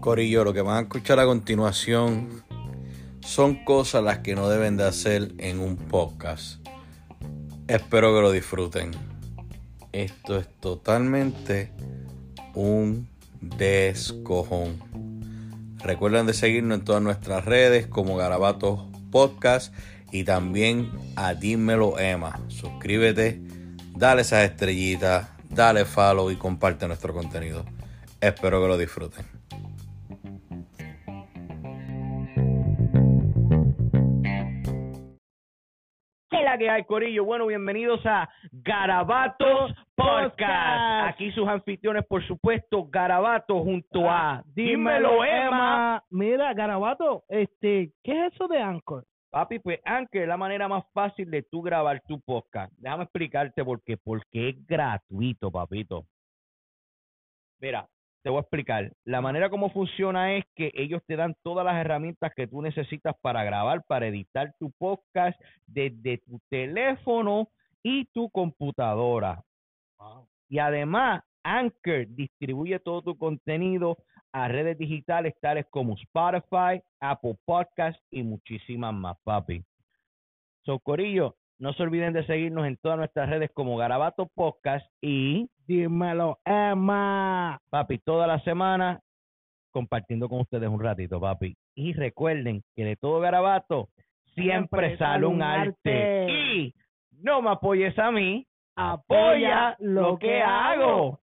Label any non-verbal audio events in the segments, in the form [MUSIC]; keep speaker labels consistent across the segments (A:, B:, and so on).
A: Corillo, lo que van a escuchar a continuación son cosas las que no deben de hacer en un podcast. Espero que lo disfruten. Esto es totalmente un descojón. Recuerden de seguirnos en todas nuestras redes como Garabatos Podcast y también a Dímelo Emma. Suscríbete, dale esas estrellitas, dale follow y comparte nuestro contenido. Espero que lo disfruten.
B: ¿Qué la que hay, Corillo? Bueno, bienvenidos a Garabatos Podcast. Aquí sus anfitriones, por supuesto, Garabato junto a Dímelo Emma.
C: Mira, Garabato, este, ¿qué es eso de Anchor?
B: Papi, pues Anchor es la manera más fácil de tú grabar tu podcast. Déjame explicarte por qué. Porque es gratuito, papito. Mira, te voy a explicar. La manera como funciona es que ellos te dan todas las herramientas que tú necesitas para grabar, para editar tu podcast desde tu teléfono y tu computadora. Y además, Anchor distribuye todo tu contenido a redes digitales tales como Spotify, Apple Podcasts y muchísimas más, papi. So, Corillo, no se olviden de seguirnos en todas nuestras redes como Garabato Podcast y
C: Dímelo, Emma.
B: papi, toda la semana compartiendo con ustedes un ratito, papi. Y recuerden que de todo garabato siempre sale un arte. Y no me apoyes a mí, apoya lo que hago.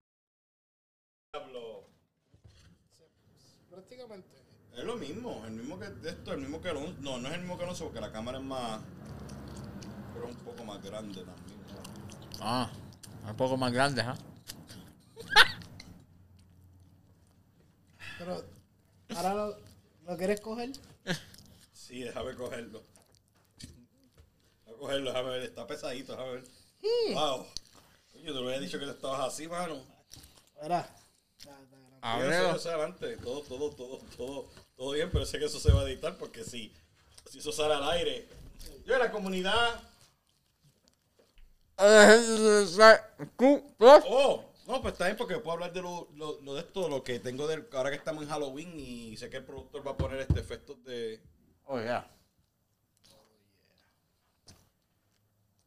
D: Prácticamente.
A: Es lo mismo, el mismo que esto, el mismo que Alonso. No, no es el mismo que Alonso porque la cámara es más. Pero es un poco más grande también.
D: Ah, un poco más grande, ¿ah? [LAUGHS]
C: Pero, ¿ahora lo, lo quieres coger?
A: Sí, déjame cogerlo. A cogerlo, déjame ver. Está pesadito, déjame ver. Wow. Yo te lo había dicho que estabas así, mano.
C: Verá.
A: Ábrelo. Eso adelante. Todo, todo, todo, todo, todo bien, pero sé que eso se va a editar porque si, si eso sale al aire. Yo, la comunidad. Oh, no, pues está bien porque puedo hablar de lo, lo, lo de esto, lo que tengo del, ahora que estamos en Halloween y sé que el productor va a poner este efecto de.
D: Oh, yeah.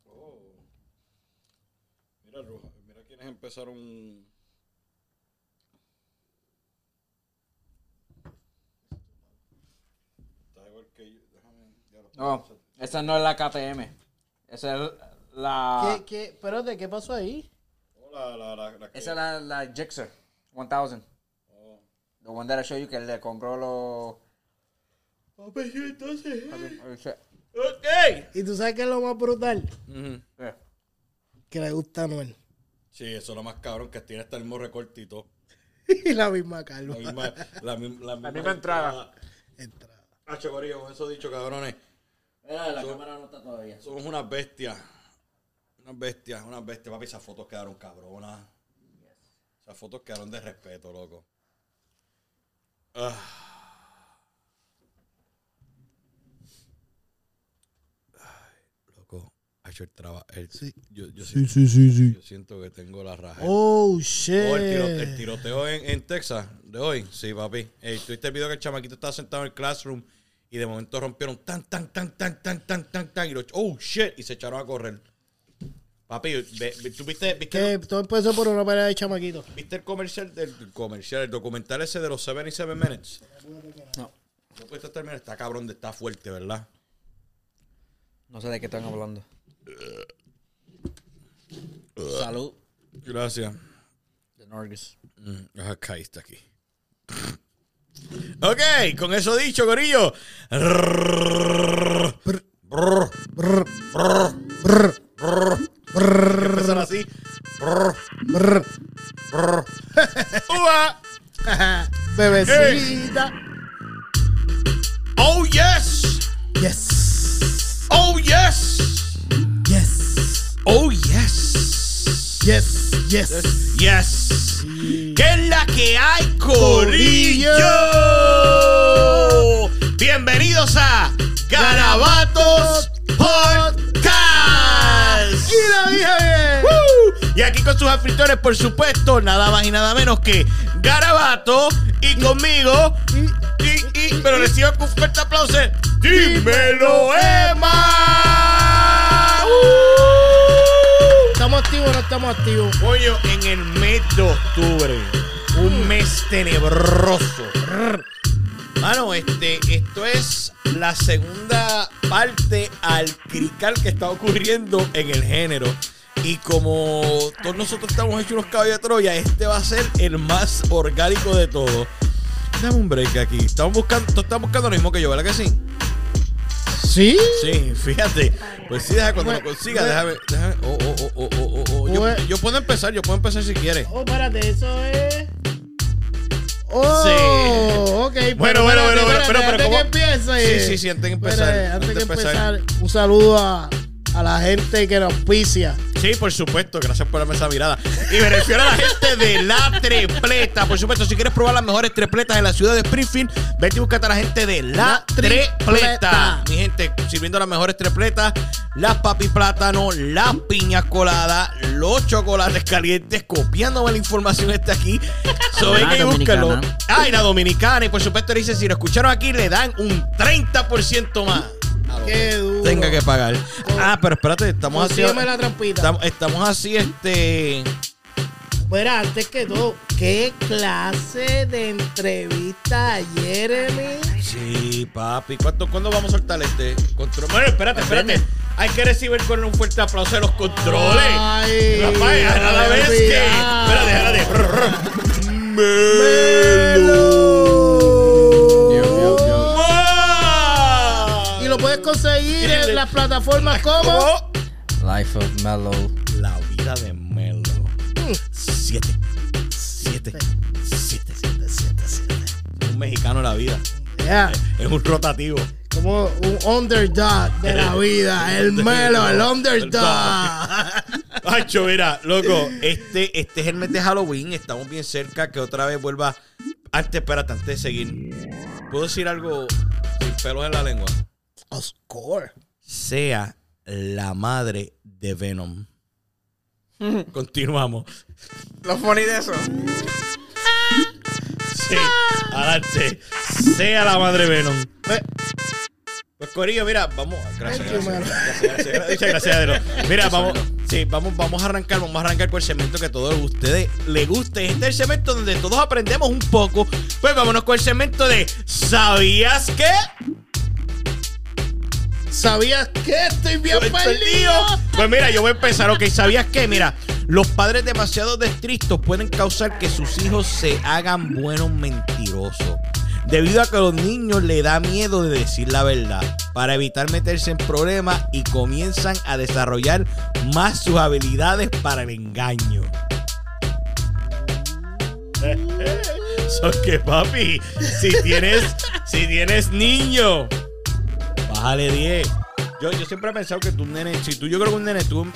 A: Oh. Mira, Roja, mira quiénes empezaron. Igual que yo. Déjame. ya lo
D: No, esa no es la KTM. Esa es la.
C: ¿Qué, qué, pero de qué pasó ahí?
A: Oh, la, la, la, la que-
D: Esa es la, la Gixxer 1000.
A: Oh.
D: The one that I showed you que le compró los.
A: Oh, pues entonces.
D: Oh, shit.
A: Ok.
C: ¿Y tú sabes qué es lo más brutal?
A: Ujú.
D: Yeah.
C: Que le gusta a Noel.
A: Sí, eso es lo más cabrón que tiene hasta el mismo recortito. [LAUGHS]
C: y la misma calma.
A: La misma, la, la misma,
D: misma entrada.
C: Entrada.
A: Hacho, corillo, eso dicho, cabrones.
D: Mira, la cámara no está todavía.
A: Somos unas bestias. Unas bestias, unas bestias. Papi, esas fotos quedaron cabronas. Esas fotos quedaron de respeto, loco. Ah. Ay, el trabajo.
C: Sí.
A: Yo, yo,
C: Sí,
A: siento,
C: sí, sí, sí.
A: yo siento que tengo la raja.
C: Oh, shit.
A: Oh, el, tiro- el tiroteo en, en Texas de hoy. Sí, papi. Ey, ¿Tuviste el video que el chamaquito estaba sentado en el classroom y de momento rompieron tan, tan, tan, tan, tan, tan, tan, tan. Y lo, oh, shit. Y se echaron a correr. Papi, ¿tú viste, viste,
C: Que todo empezó por una pelea de chamaquito.
A: viste el comercial del el comercial, el documental ese de los 77 Minutes?
D: No.
A: No pudiste terminar. Está cabrón, está fuerte, ¿verdad?
D: No sé de qué están hablando. Salud.
A: Gracias.
D: De Norgus.
A: Mm, ah, caíste aquí. Ok, con eso dicho, Corillo. Empezar así. Ua.
C: Bebecita.
A: Oh, yes.
C: Yes.
A: Yes.
C: Yes.
A: Yes. ¿Qué es la que hay, Corillo? Bienvenidos a Garabatos Podcast.
C: Y lo dije bien.
A: ¡Woo! Y aquí con sus anfitriones, por supuesto, nada más y nada menos que Garabato y conmigo. Y, y, pero recibo con fuerte aplauso. ¡Dímelo, Emma! ¡Uh!
C: ¿Estamos activos o no estamos activos?
A: Coño, en el mes de octubre. Un mes tenebroso. Mano, este, esto es la segunda parte al crical que está ocurriendo en el género. Y como todos nosotros estamos hechos unos caballos de Troya, este va a ser el más orgánico de todo. Dame un break aquí. Estamos buscando, estás buscando lo mismo que yo, ¿verdad que sí?
C: ¿Sí?
A: Sí, fíjate. Pues sí, deja cuando lo consiga, déjame, déjame. Oh, oh, oh, oh, oh, oh, oh. Yo, yo puedo empezar, yo puedo empezar si quieres.
C: Oh, espérate, eso es. Oh,
A: Sí.
C: ok.
A: Bueno, bueno, bueno, bueno, pero- pero
C: antes que empiece.
A: Sí, sí, sí, antes de empezar, antes de empezar,
C: un saludo a, a la gente que nos auspicia.
A: Sí, por supuesto, gracias por darme esa mirada. Y me refiero a la gente de la trepleta. Por supuesto, si quieres probar las mejores trepletas en la ciudad de Springfield, vete y búscate a la gente de la,
C: La
A: trepleta.
C: Tripleta.
A: Mi gente, sirviendo las mejores trepletas, las papi plátano, las piñas coladas, los chocolates calientes, copiándome la información está aquí. So, venga y búscalo.
D: dominicana.
A: Ah, y la dominicana. Y por supuesto, dice, si lo escucharon aquí, le dan un 30% más.
C: Qué duro.
A: Tenga que pagar. Ah, pero espérate, estamos así.
C: Consígueme la trampita.
A: Estamos, estamos así, este.
C: Mira, antes que todo, ¿qué clase de entrevista, Jeremy?
A: Sí, papi. ¿Cuánto, ¿Cuándo vamos a soltar este control? Bueno, espérate, espérate. Hay que recibir con un fuerte aplauso de los controles.
C: Ay,
A: Rapaz, a la vez que. Espérate, espérate.
C: Melo. Puedes conseguir en las plataformas como.
D: Life of Mellow.
A: La vida de Melo. Siete. Siete. Siete, siete, siete, siete. Un mexicano en la vida.
C: Yeah,
A: Es un rotativo.
C: como un underdog de la [LAUGHS] vida. El Melo, el underdog.
A: Hacho, mira, loco, [LAUGHS] este, este es el mes de Halloween, estamos bien cerca, que otra vez vuelva. Antes, espérate, antes de seguir. ¿Puedo decir algo sin pelos en la lengua?
C: Oscar.
A: Sea la madre de Venom. [LAUGHS] Continuamos.
D: Lo funny de eso.
A: Sí, adelante. Sea la madre Venom.
C: Eh,
A: Pues Corillo, mira, vamos. Gracias,
C: you,
A: gracias, gracias, gracias, Muchas gracias, Adelo. [LAUGHS] Mira, vamos. Sí, vamos, vamos a arrancar, vamos a arrancar con el segmento que a todos ustedes les guste. Este es el segmento donde todos aprendemos un poco. Pues vámonos con el segmento de ¿Sabías qué?
C: ¿Sabías que estoy bien perdido?
A: Pues mira, yo voy a empezar, ok. ¿Sabías qué? Mira, los padres demasiado estrictos pueden causar que sus hijos se hagan buenos mentirosos. Debido a que a los niños le da miedo de decir la verdad, para evitar meterse en problemas y comienzan a desarrollar más sus habilidades para el engaño. [LAUGHS] So que papi, si tienes, si tienes niño, bájale 10. Yo, yo siempre he pensado que tu nene, si tú, yo creo que un nene, tú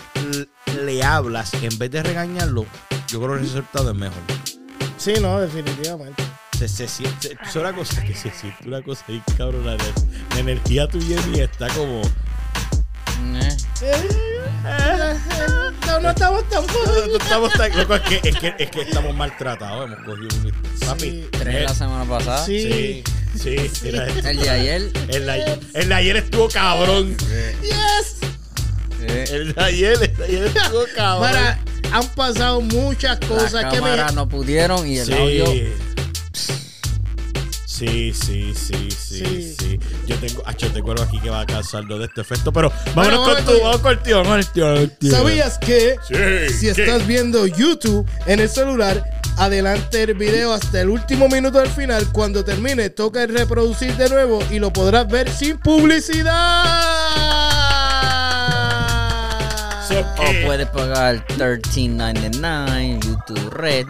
A: le hablas en vez de regañarlo, yo creo que el resultado es mejor.
C: Sí, no, definitivamente.
A: Se, se siente, es una cosa que se siente una cosa ahí, cabrón. La, la energía tuya y está como.
D: Eh,
C: No, no estamos tan
A: No estamos tan- loco, es, que, es, que, es que estamos maltratados. Hemos cogido un. Papi.
C: Sí.
D: Tres la semana pasada.
C: Sí.
A: Sí, sí, [LAUGHS]
D: El de ayer.
A: el, de ayer- el de ayer estuvo cabrón.
C: Yes.
D: Eh,
A: El de ayer, el de ayer estuvo cabrón.
C: Para, han pasado muchas cosas que me.
D: no pudieron y el
A: sí.
D: audio.
A: Sí, sí, sí, sí, sí,
C: Sí.
A: Yo tengo, ah, yo tengo algo aquí que va a causar de este efecto, pero vámonos
C: Bueno,
A: con
C: vamos
A: tu,
C: con-
A: vamos con el tío, vamos con el tío, vamos con el tío.
C: ¿Sabías que
A: Sí.
C: si
A: ¿qué?
C: estás viendo YouTube en el celular, adelante el video hasta el último minuto del final. Cuando termine, toca el reproducir de nuevo y lo podrás ver sin publicidad.
A: So,
D: O puedes pagar $13.99 YouTube Red.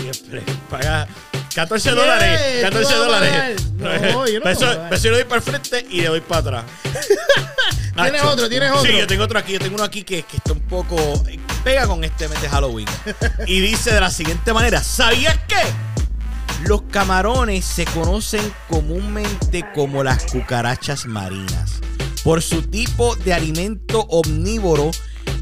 A: Siempre paga 14 dólares.
C: Yeah,
A: 14
C: vas a
A: dólares.
C: pagar. No, yo no
A: Pero eso, pero yo le doy para el frente y le doy para atrás. [LAUGHS]
C: ¿Tienes otro? ¿Tienes otro?
A: Sí, yo tengo otro aquí. Yo tengo uno aquí que, que está un poco. Pega con este mes de Halloween. y dice de la siguiente manera: ¿Sabías qué? Los camarones se conocen comúnmente como las cucarachas marinas por su tipo de alimento omnívoro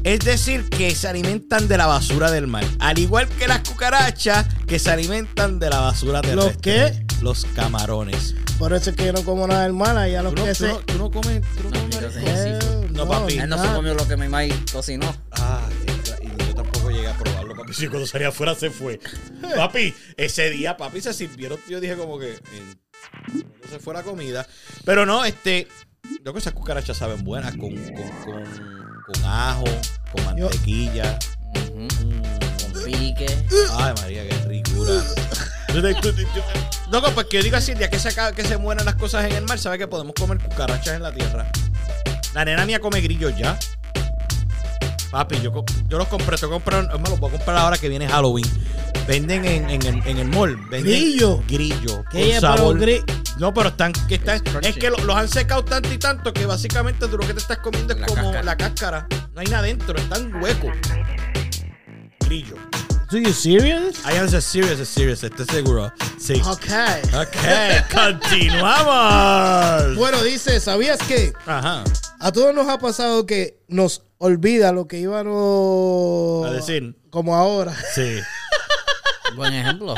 A: Es decir, que se alimentan de la basura del mar. Al igual que las cucarachas que se alimentan de la basura terrestre.
C: ¿Los qué?
A: Los camarones.
C: Por eso es que yo no como nada del mar. Ya los
A: ¿Tú no,
C: que
A: tú
C: se.
A: no- tú no comes, tú no
D: No,
A: comes.
C: Eh,
A: No, papi.
D: Él no se comió lo que mi maíz cocinó.
A: Ah, y yo tampoco llegué a probarlo, papi. Sí, cuando salía afuera se fue. [LAUGHS] Papi, ese día, papi, se sirvieron. Yo dije como que eh, no se fue la comida. Pero no, este. Yo que esas cucarachas saben buenas con, con, con, con ajo, con mantequilla. Mm.
D: Con pique.
A: Ay, María, qué ricura. Loco, pues que yo digo así, el día que se, acaba- que se mueran las cosas en el mar, sabe que podemos comer cucarachas en la tierra. La nena mía come grillos ya. Papi, yo, yo los compré, te compré, más, los voy a comprar ahora que viene Halloween. Venden en, en el, en el mall. Venden
C: Grillo.
A: Grillo.
C: ¿Qué
A: con sabor.
C: pero gri-
A: No, pero están, que están,
D: Crunchy.
A: es que lo- los han secado tanto y tanto que básicamente tú lo que te estás comiendo es
D: La
A: como
D: cáscara.
A: la cáscara. No hay nada dentro, están huecos. Grillo.
C: ¿Do you serious?
A: I am serious, es serious, estoy seguro. Sí.
C: Ok.
A: Ok, continuamos.
C: Bueno, dice, ¿sabías que
A: Ajá.
C: a todos nos ha pasado que nos olvida lo que íbamos
A: A decir.
C: Como ahora.
A: Sí.
D: Buen ejemplo.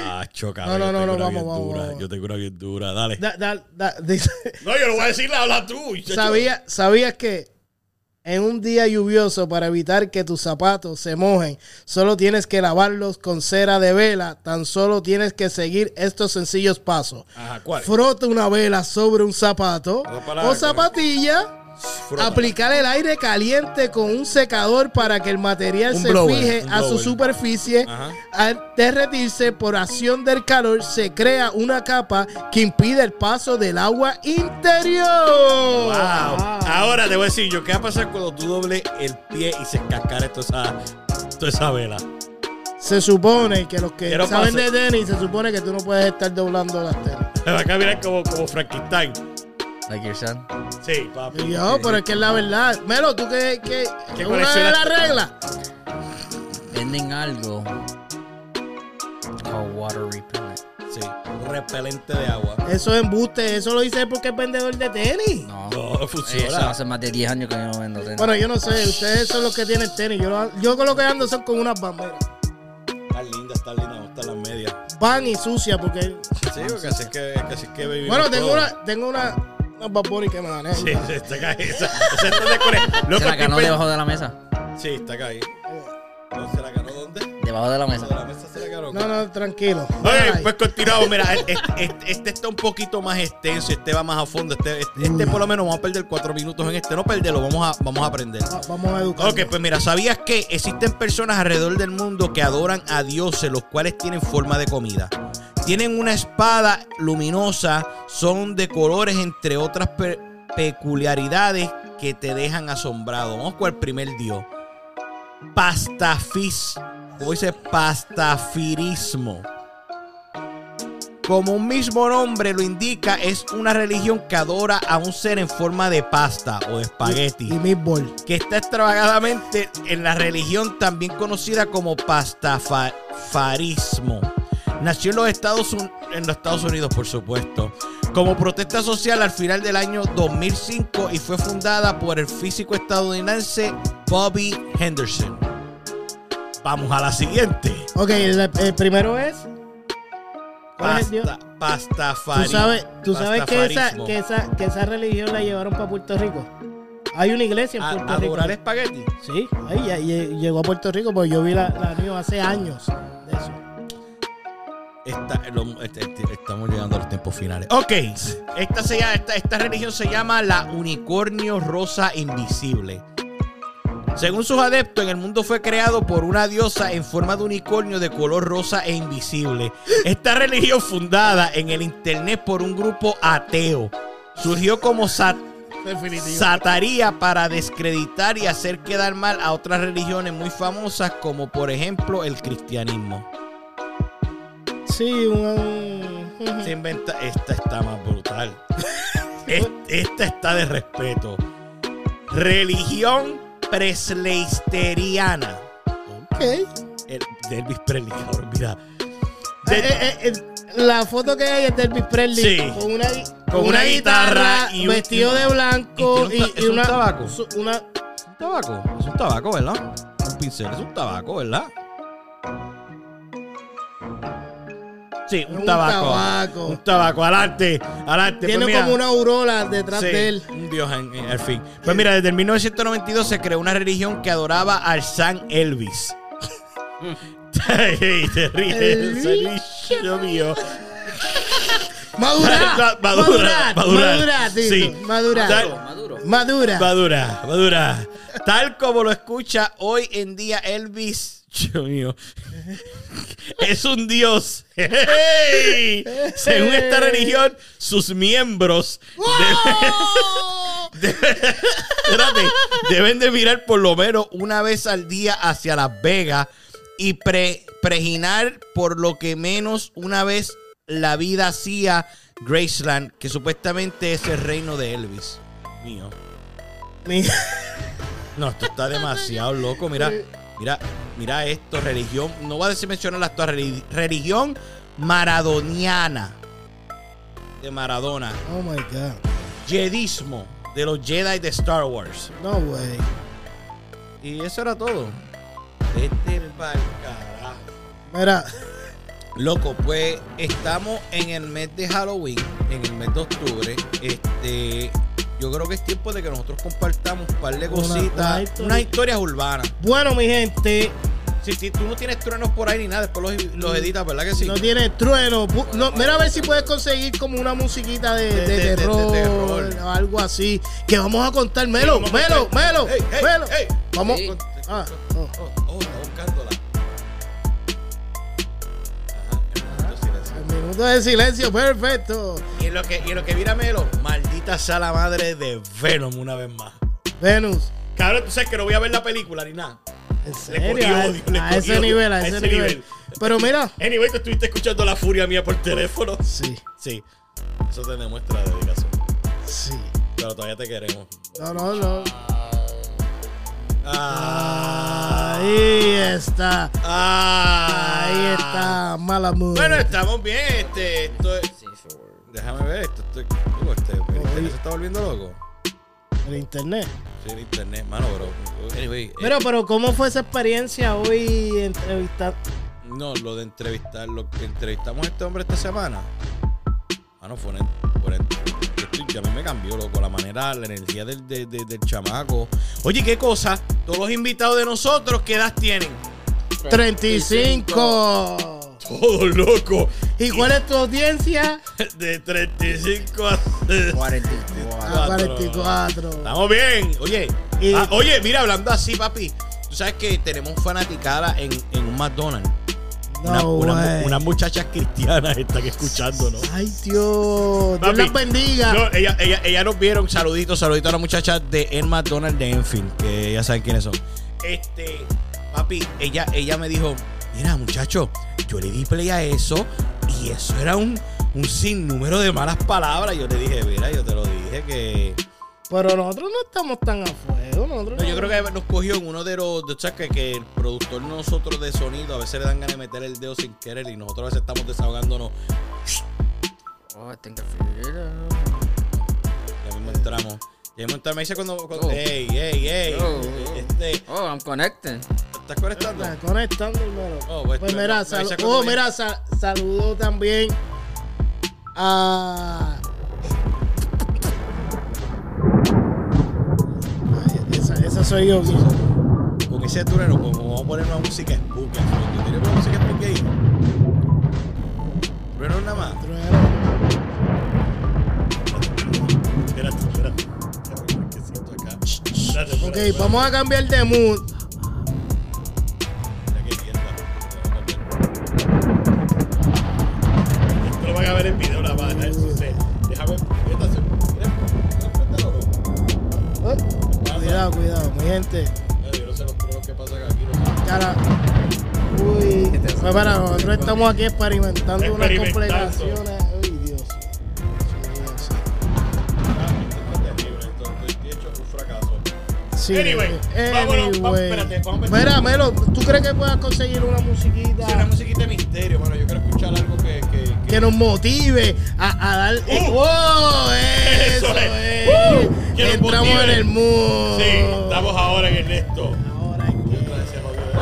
A: Ah, choca.
C: No, no, no, no, vamos, vamos, vamos.
A: Yo tengo una bien dura. Dale.
C: Da- da- da- dice, [LAUGHS]
A: No, yo lo voy a decir, habla tú.
C: ¿sabía- ¿Sabías que en un día lluvioso para evitar que tus zapatos se mojen, solo tienes que lavarlos con cera de vela? Tan solo tienes que seguir estos sencillos pasos.
A: Ajá, ¿cuál?
C: Frota una vela sobre un zapato
A: No,
C: o zapatilla.
A: Frota.
C: Aplicar el aire caliente con un secador para que el material
A: Un
C: se
A: blower,
C: fije a su superficie.
A: Ajá.
C: Al derretirse por acción del calor, se crea una capa que impide el paso del agua interior.
A: Wow.
C: Ah.
A: Ahora te voy a decir yo, ¿qué va a pasar cuando tú dobles el pie y se cascara toda esa, toda esa vela?
C: Se supone que los que
A: ¿Qué no
C: saben de tenis, se supone que tú no puedes estar doblando las tenis.
A: Me va a caminar como, como Frankenstein.
D: Like your son.
A: Sí, papi.
C: Y yo, pero es que es la verdad. Melo, tú que, que,
A: ¿Qué
C: una de las reglas.
D: Venden algo called water repellent.
A: Sí, un repelente de agua.
C: Eso es embuste, eso lo hice porque es vendedor de tenis.
D: No.
A: No, funciona.
D: Eso hace más de 10 años que yo no vendo tenis.
C: Bueno, yo no sé, ustedes son los que tienen tenis. Yo, lo- yo con lo que ando son con unas bamberas.
A: Está linda, está linda, me gustan las medias.
C: Van y sucia porque.
A: Sí, porque así es que, así es que vivimos
C: Bueno, tengo
A: todos.
C: una, tengo una, una Bad Bunny que me gané.
A: Sí, sí, está Loco,
D: ¿Se la ganó debajo de la mesa?
A: Sí, está ahí. ¿No se la ganó dónde?
D: Debajo de la
A: De la
D: mesa.
A: mesa se la ganó.
C: No, no, tranquilo.
A: Oye, pues continuamos. Mira, este, este- este está un poquito más extenso, este va más a fondo. Este, este, este por lo menos vamos a perder cuatro minutos en este. No perderlo, vamos a, vamos a aprender.
C: Va- Vamos a educar.
A: Ok, pues mira, ¿sabías que existen personas alrededor del mundo que adoran a dioses, los cuales tienen forma de comida? Tienen una espada luminosa, son de colores, entre otras pe- peculiaridades que te dejan asombrado. Vamos con el primer dios. Pastafis. Como dice, pastafirismo. Como un mismo nombre lo indica, es una religión que adora a un ser en forma de pasta o de espagueti
C: Y Meatball.
A: que está extravagadamente en la religión también conocida como pastafarismo. Nació en los, Estados Un- en los Estados Unidos, por supuesto, como protesta social al final del año 2005 y fue fundada por el físico estadounidense Bobby Henderson. Vamos a la siguiente.
C: Ok, el, el primero es. ¿Cuál es el dios?
A: Pasta, pastafari-
C: Tú sabes, tú sabes que, esa, que, esa, que esa religión la llevaron para Puerto Rico. Hay una iglesia en
A: A-
C: Puerto Rico.
A: adorar espagueti.
C: Sí, ahí llegó a Puerto Rico porque yo vi la, la news hace años de eso.
A: Está- lo- este- este- estamos llegando a los tiempos finales. Ok, esta, se llama- esta, esta religión se llama la unicornio rosa invisible. Según sus adeptos, en el mundo fue creado por una diosa en forma de unicornio de color rosa e invisible. Esta religión fundada en el internet por un grupo ateo surgió como sat
C: Definitivo.
A: sataría para descreditar y hacer quedar mal a otras religiones muy famosas como por ejemplo el cristianismo.
C: Sí, un.
A: Se inventa. Esta está más brutal. [LAUGHS] Es- Esta está de respeto. Religión presleisteriana.
C: Ok.
A: El, de Elvis Presley, cabrón, mira.
C: eh, eh, eh, la foto que hay es de Elvis Presley
A: Sí.
C: con una,
A: Con una guitarra y un-
C: vestido de blanco
A: y
C: y,
A: tiene un ta-
C: y
A: ¿es un
C: una,
A: tabaco?
C: su- una
A: un tabaco. Es un tabaco, ¿verdad? Un pincel es un tabaco, ¿verdad? Sí, un,
C: Un
A: tabaco.
C: tabaco.
A: Un tabaco. Adelante, adelante.
C: Tiene
A: Pues mira,
C: como una aurora detrás
A: sí,
C: de él.
A: Un dios en- en- al fin. Pues mira, desde el 1992 se creó una religión que adoraba al San Elvis. Ey, te ríes,
C: Elvis.
A: Dios mío. [LAUGHS]
C: Madura,
A: Madura,
C: madura,
A: madura.
C: madura, Tito,
A: Sí.
C: madura,
A: Tal-
D: Maduro.
C: madura.
A: Madura, madura. Tal como lo escucha hoy en día Elvis. Dios mío. Es un dios. ¡Hey! Según esta religión, sus miembros deben, [LAUGHS] espérate, deben de mirar por lo menos una vez al día hacia Las Vegas y pre, preginar por lo que menos una vez la vida hacía Graceland, que supuestamente es el reino de Elvis. Mío.
C: Mi-
A: No, esto está demasiado loco. Mira, [LAUGHS] mira, mira esto, religión. No voy a decir mencionar la actual relig- religión maradoniana de Maradona.
C: Oh my God.
A: Jedismo de los Jedi de Star Wars.
C: No way.
A: Y eso era todo. Vete pa'l carajo.
C: Mira,
A: Loco, pues estamos en el mes de Halloween, en el mes de octubre. Este, yo creo que es tiempo de que nosotros compartamos un par de cositas,
C: historia.
A: unas historias urbanas.
C: bueno, mi gente,
A: Si, si tú no tienes truenos por ahí ni nada, después los, los editas, ¿verdad que sí?
C: no tiene trueno. Bu- no, mira a ver si puedes conseguir como una musiquita de,
A: De-
C: de
A: de- de- de
C: terror,
A: terror.
C: o algo así. Que vamos a contar. Melo, Melo,
A: contar.
C: Melo,
A: Ey, ey,
C: Melo. Vamos.
D: Sí.
C: Ah, oh.
A: Oh, oh, está buscándola. Ajá, el silencio.
C: El minuto de silencio, perfecto.
A: Y en lo que, y en lo que mira Melo, maldita sea la madre de Venom una vez más.
C: Venus.
A: Cabrón, tú sabes que no voy a ver la película ni nada.
C: En
A: Le
C: serio,
A: cogí
C: a,
A: odio, le
C: a ese
A: odio,
C: nivel, a ese, nivel. Pero mira,
A: Anyway, tú estuviste escuchando la furia mía por teléfono.
C: sí,
A: Sí, eso te demuestra la dedicación.
C: sí.
A: Pero todavía te queremos.
C: No, no, no.
A: Ah,
C: Ahí está.
A: ah.
C: Ahí está. Mala mood.
A: Bueno, estamos bien. Este, esto es-. Déjame ver esto. Estoy, digo, este, se está volviendo loco.
C: El internet.
A: Sí, el internet, mano, bro. Anyway, eh,
C: Pero, pero, ¿cómo fue esa experiencia hoy entrevistar?
A: no, lo de entrevistar, lo que entrevistamos a este hombre esta semana. Mano, fue una, fue una- a mí me cambió, loco, la manera, la energía del, de- de- del chamaco. Oye, ¿qué cosa? Todos los invitados de nosotros, ¿qué edad tienen?
C: 35.
A: Todos locos.
C: ¿Y cuál es tu audiencia? [LAUGHS]
A: De 35 a
D: 44.
C: A 44.
A: Estamos bien. Oye,
C: Y-
A: ah, oye, mira, hablando así, papi. Tú sabes que tenemos fanaticada en, en un McDonald's.
C: No,
A: una- unas muchachas cristianas están escuchándonos.
C: Ay, Dios. Dios
A: Papi,
C: las bendiga.
A: No, ella, ella, ella nos vieron, saluditos, saluditos a las muchachas de el McDonald's de Enfield, que ya saben quiénes son. Este, papi, ella, ella me dijo, mira, muchacho, yo le di play a eso y eso era un, un sinnúmero de malas palabras. Yo le dije, mira, yo te lo dije que...
C: Pero nosotros no estamos tan a fuego. Nosotros
A: No, yo creo que nos cogió en uno de los. ¿Sabes que, que el productor nosotros de sonido a veces le dan ganas de meter el dedo sin querer y nosotros a veces estamos desahogándonos.
D: Oh, it out.
A: Ya mismo entramos. Ya mismo entramos. Me dice cuando. cuando
D: Oh.
A: ey, ey, ey.
D: Oh.
A: Este,
D: Oh, I'm connecting.
A: ¿Estás conectando?
C: Conectando, hermano.
A: Oh, pues,
C: pues mira, sal- oh, mira, sa- saludo también a. Ay, esa, esa soy yo.
A: Con ese turno pues, vamos a poner una música spooky. fondo. ¿Tienes una música spooky ahí? Trueno nada más.
C: Ok,
A: espérate,
C: vamos a cambiar de mood.
A: Esto lo van a ver en video más. Eso sé. Déjame.
C: Eh, Cuidado, cuidado, mi gente.
A: mira, Yo no sé los trucos que pasan aquí.
C: Cara. Uy. Pues para, nosotros estamos aquí experimentando unas complicaciones. Sí,
A: Anyway, vámonos, vamos,
C: anyway.
A: espérate, vamos a.
C: Mira, Melo, ¿tú crees que puedas conseguir una musiquita
A: Sí, una musiquita de misterio, mano. Yo quiero escuchar algo que. que, que-
C: que nos motive a, a dar.
A: Uh,
C: ¡Wow! Eso,
A: eso
C: es.
A: es. Un
C: Entramos en el mood.
A: Sí, estamos ahora en el esto.
C: Ahora que-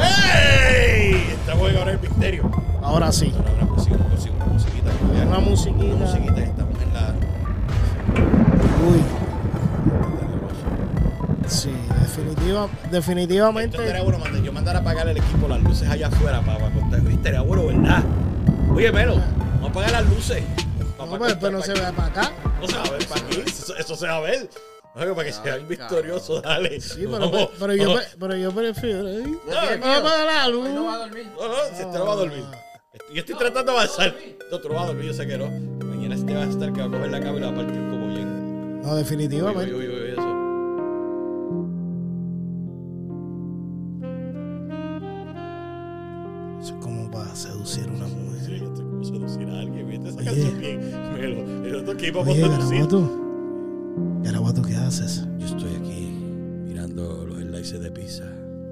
A: ¡Ey! Estamos ahora en el misterio.
C: Ahora sí.
A: Ahora consigo, consigo una musiquita.
C: Una musiquita.
A: Una musiquita estamos en la.
C: Uy. Definitiva, definitivamente.
A: Esto estaría bueno, manda- yo mandar a apagar el equipo, las luces allá afuera para, para contar. Oye, estaría bueno, ¿verdad? Oye, Melo, vamos a apagar las luces.
C: No, pues, pues no se ve para acá.
A: No se va a ver para aquí. Eso, eso se va a ver. Oye, para que sea victorioso, dale.
C: Sí, pero, pero, yo, pero yo prefiero. ¿eh?
A: No,
C: la luz.
D: No va a dormir.
A: No, no, si este no va a dormir. Yo estoy tratando de avanzar. No, tú no vas a dormir, yo sé que no. Mañana este va a estar que va a coger la cama y la va a partir como bien.
C: No,
A: Uy, uy,
C: definitivamente.
A: uy, uy,
C: Oye.
A: canción bien. Melo, el otro que íbamos a
C: Oye,
A: seducir.
C: Garabato. Garabato, ¿qué haces?
A: Yo estoy aquí mirando los slices de pizza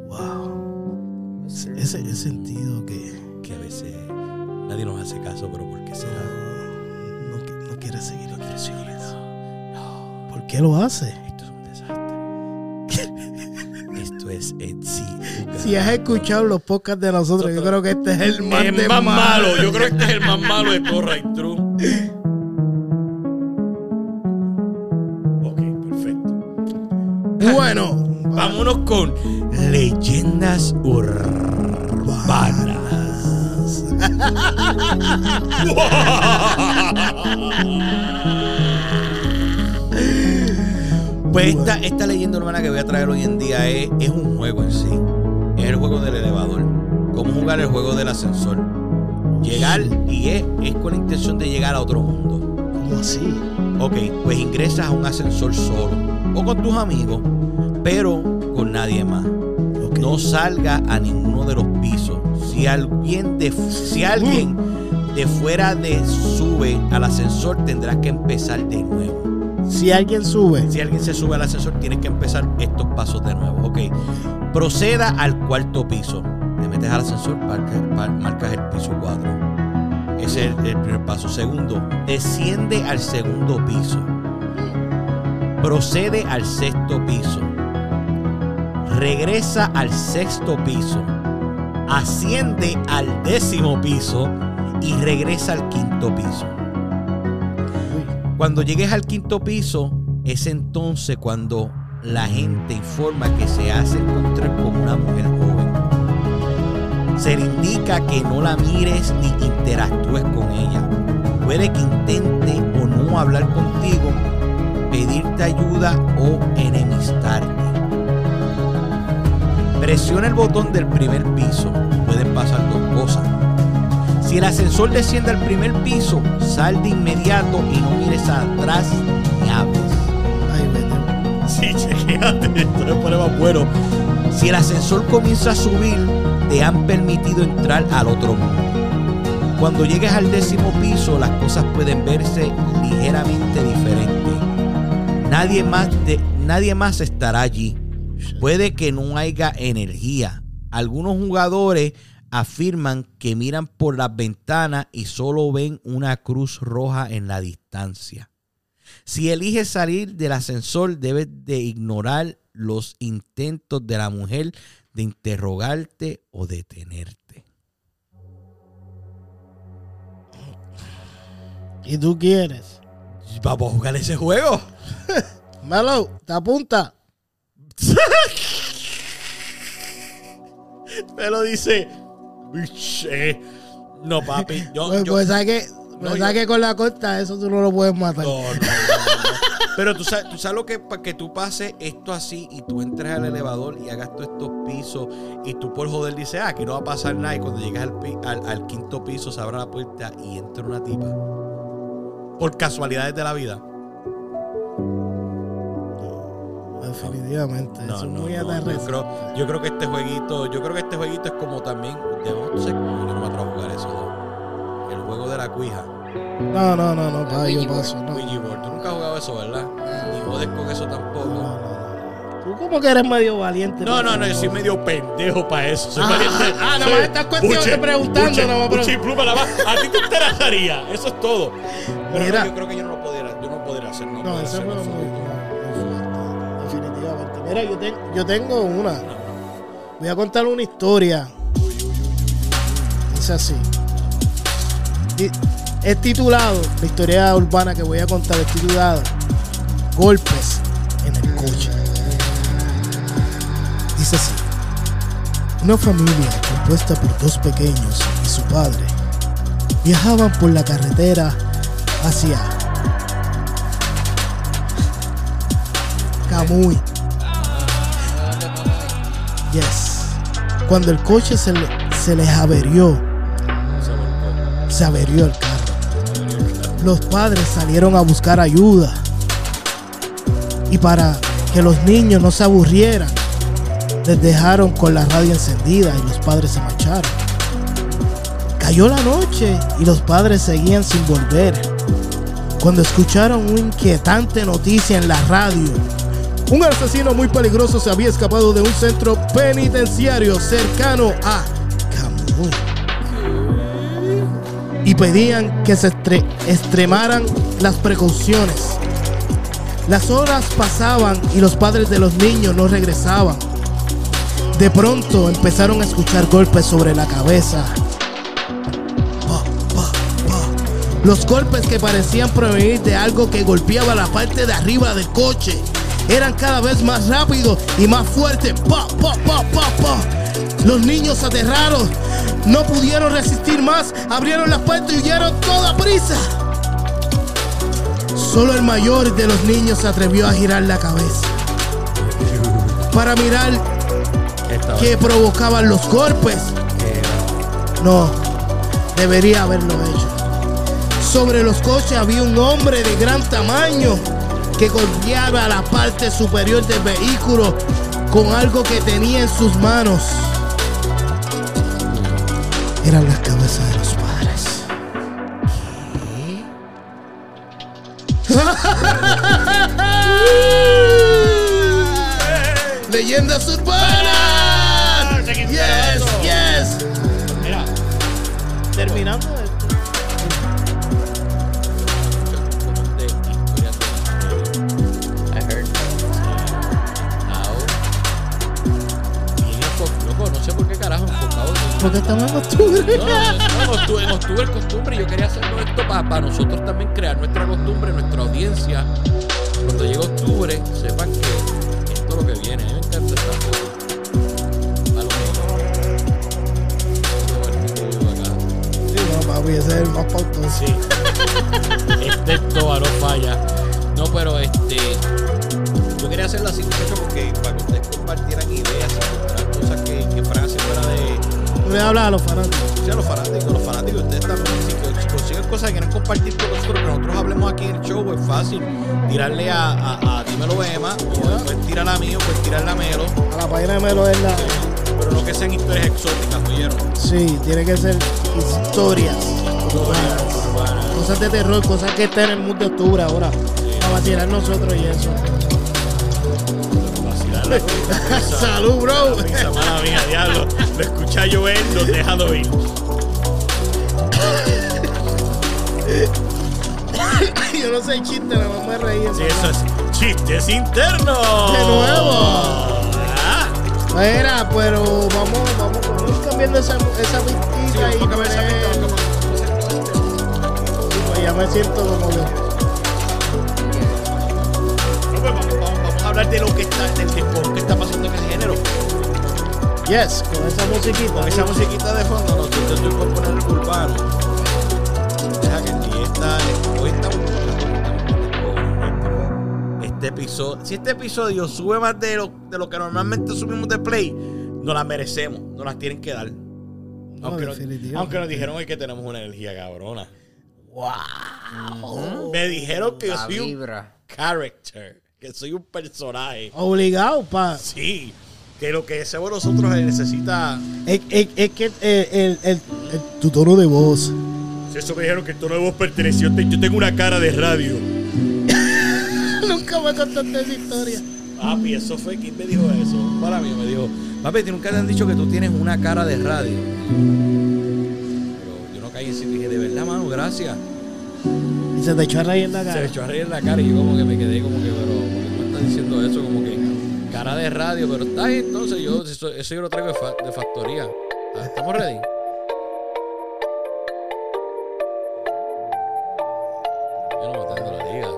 C: Wow. Ese, ese sentido que
A: que a veces nadie nos hace caso, pero ¿por qué será?
C: no, no, no quiere seguir instrucciones.
A: No,
C: ¿Por qué lo hace?
A: esto es un desastre. esto es en sí. un
C: Si has escuchado los podcasts de nosotros, yo creo que este es el más,
A: el
C: de
A: más malo.
C: malo.
A: Yo creo que este es el más malo de True. Ok, perfecto.
C: Bueno,
A: Vámonos con leyendas urbanas. Pues esta, esta leyenda urbana que voy a traer hoy en día es, es un juego en sí. Es el juego del elevador. Cómo jugar el juego del ascensor. Llegar y es, es con la intención de llegar a otro mundo.
C: ¿cómo así?
A: Ok, pues ingresas a un ascensor solo o con tus amigos, pero con nadie más. No salga a ninguno de los pisos. Si alguien de, si alguien de fuera de sube al ascensor, tendrás que empezar de nuevo.
C: Si alguien sube,
A: Si alguien se sube al ascensor, tienes que empezar estos pasos de nuevo. Ok, proceda al cuarto piso. Al ascensor, marcas el piso 4. Ese es el, el primer paso. Segundo, desciende al segundo piso. Procede al sexto piso. Regresa al sexto piso. Asciende al décimo piso y regresa al quinto piso. Cuando llegues al quinto piso, es entonces cuando la gente informa que se hace encontrar con una mujer joven. Se le indica que no la mires ni interactúes con ella. Puede que intente o no hablar contigo, pedirte ayuda o enemistarte. Presiona el botón del primer piso. Pueden pasar dos cosas. Si el ascensor desciende al primer piso, sal de inmediato y no mires atrás ni hables.
C: ay, vete.
A: Sí, chequéate, [LAUGHS] esto pone más bueno. Si el ascensor comienza a subir, te han permitido entrar al otro mundo. Cuando llegues al décimo piso, las cosas pueden verse ligeramente diferentes. Nadie más, de- nadie más estará allí. Puede que no haya energía. Algunos jugadores afirman que miran por las ventanas y solo ven una cruz roja en la distancia. Si eliges salir del ascensor, debes de ignorar los intentos de la mujer de interrogarte o detenerte.
C: ¿Y tú quieres?
A: Vamos a jugar ese juego. [LAUGHS]
C: Melo, te apunta. [LAUGHS]
A: Me lo dice. "Uish, eh, No, papi. Yo,
C: Pues,
A: yo-
C: pues sabes
A: No,
C: sabes
A: yo-
C: que con la costa eso tú no lo puedes matar.
A: No, no, no, no, no. Pero tú sabes, tú sabes lo que para que tú pases esto así y tú entres al elevador y hagas todos estos pisos y tú por joder dices, ah, aquí no va a pasar nada y cuando llegas al, pi- al, al quinto piso se abre la puerta y entra una tipa. Por casualidades de la vida.
C: Definitivamente.
A: No,
C: eso
A: no,
C: es muy
A: no, yo, creo, yo creo que este jueguito, yo creo que este jueguito es como también, debemos, no sé, yo no me atrevo a jugar eso. ¿No? De la cuija.
C: No, no, no, no, pa, yo paso. No.
A: Ouija board. Tú nunca has jugado eso, ¿verdad? Ni jodes con eso tampoco.
C: No, no, no. Tú como que eres medio valiente.
A: No, no, no, yo
C: eso.
A: soy medio pendejo para eso. Soy
C: Ah,
A: valiente.
C: ah, nada más estás cuestionando,
A: buche,
C: preguntando,
A: buche,
C: nada más
A: buche y pluma, nada más. A ti te interesaría. Eso es todo. Pero
C: Mira.
A: no, yo creo que yo no lo podría, yo no podría hacer. No,
C: No,
A: hacer,
C: fue
A: no
C: muy,
A: fue-
C: muy fuerte. Mira, yo, ten- yo tengo una. Voy a contar una historia. Dice así. Es titulado, la historia urbana que voy a contar es titulado Golpes en el coche. Dice así. Una familia compuesta por dos pequeños y su padre viajaban por la carretera hacia Camuy. Yes. Cuando el coche se, le- se les averió, se averió el carro. Los padres salieron a buscar ayuda. Y para que los niños no se aburrieran, les dejaron con la radio encendida y los padres se marcharon. Cayó la noche y los padres seguían sin volver. Cuando escucharon una inquietante noticia en la radio, un asesino muy peligroso se había escapado de un centro penitenciario cercano a Camuy. Y pedían que se extremaran las precauciones. Las horas pasaban y los padres de los niños no regresaban. De pronto empezaron a escuchar golpes sobre la cabeza. Los golpes que parecían provenir de algo que golpeaba la parte de arriba del coche eran cada vez más rápidos y más fuertes. Los niños aterrados no pudieron resistir más, abrieron las puertas y huyeron toda prisa. Solo el mayor de los niños se atrevió a girar la cabeza para mirar que provocaban los golpes. No, debería haberlo hecho. Sobre los coches había un hombre de gran tamaño que golpeaba la parte superior del vehículo con algo que tenía en sus manos. Eran las cabezas de los padres. [LAUGHS] ¡Leyendas urbanas! Yes, yes.
A: Mira,
C: Terminando Porque estamos en octubre.
A: No, no, en octubre es costumbre. Yo quería hacerlo esto para nosotros también crear nuestra costumbre, nuestra audiencia. Cuando llegue octubre, sepan que esto es lo que viene. A mí me encanta esta foto. A lo que-
C: Sí, no, papi, ese es el más pautoso.
A: Sí. Este toa no falla. No, pero este. Yo quería hacerlo así, muchachos, porque para que ustedes compartieran ideas y cosas que, que fueran así fuera de.
C: Tú le hablas a los fanáticos.
A: Sea, los fanáticos, los fanáticos, ustedes también, si, co- si consiguen cosas que quieren compartir con nosotros, que nosotros hablemos aquí en el show, es fácil. Tirarle a, a, a Dímelo Emma, o puedes tirar a mí, o puedes tirarle a Melo,
C: A la página de Melo es la.
A: pero no que sean historias exóticas, ¿oyeron?
C: Sí, tiene que ser historias. urbanas. Cosas de terror, cosas que están en el mundo de octubre ahora. Para vacilar nosotros y eso. [LAUGHS] Salud, bro.
A: Mala mía, diablo. Lo escucha deja de oír.
C: Yo no sé chiste, nada más me reí.
A: Sí, eso es chistes internos.
C: De nuevo.
A: Ah,
C: Mira, pero vamos, vamos, vamos ir cambiando esa, esa
A: sí,
C: pistita y
A: esa pista,
C: poner- pues ya me siento como que.
A: Hablar de lo que está, del tipo que está pasando en el género.
C: Yes, con esa musiquita.
A: Con esa musiquita de fondo, no, yo estoy por poner el urbano. Deja que este episodio, si este episodio sube más de lo, de lo que normalmente subimos de play, nos las merecemos, nos las tienen que dar.
C: No,
A: Aunque, nos,
C: definitivo.
A: aunque nos dijeron hoy que tenemos una energía cabrona.
C: Wow.
A: Me dijeron que yo
D: La
A: soy un character, que soy un personaje.
C: Obligado, pa.
A: Sí, que lo que hacemos nosotros necesita.
C: Es, es- es que el, el- el- el- tu tono de voz.
A: Si eso me dijeron que el tono de voz perteneció, yo tengo una cara de radio. [LAUGHS]
C: Nunca me contaste esa historia.
A: Papi, eso fue quien me dijo eso. Para mí me dijo, papi, ¿tú nunca te han dicho que tú tienes una cara de radio. Pero yo no caí en sí dije, de verdad, mano, gracias.
C: Y se te echó a reír en la
A: Se
C: cara.
A: me echó a reír en la cara y yo como que me quedé como que, pero ¿por qué me estás diciendo eso? Como que, cara de radio, pero está ahí entonces. Yo, eso, eso yo lo traigo de, fa- de factoría. Ah, ¿Estamos ready? Yo no matando la liga.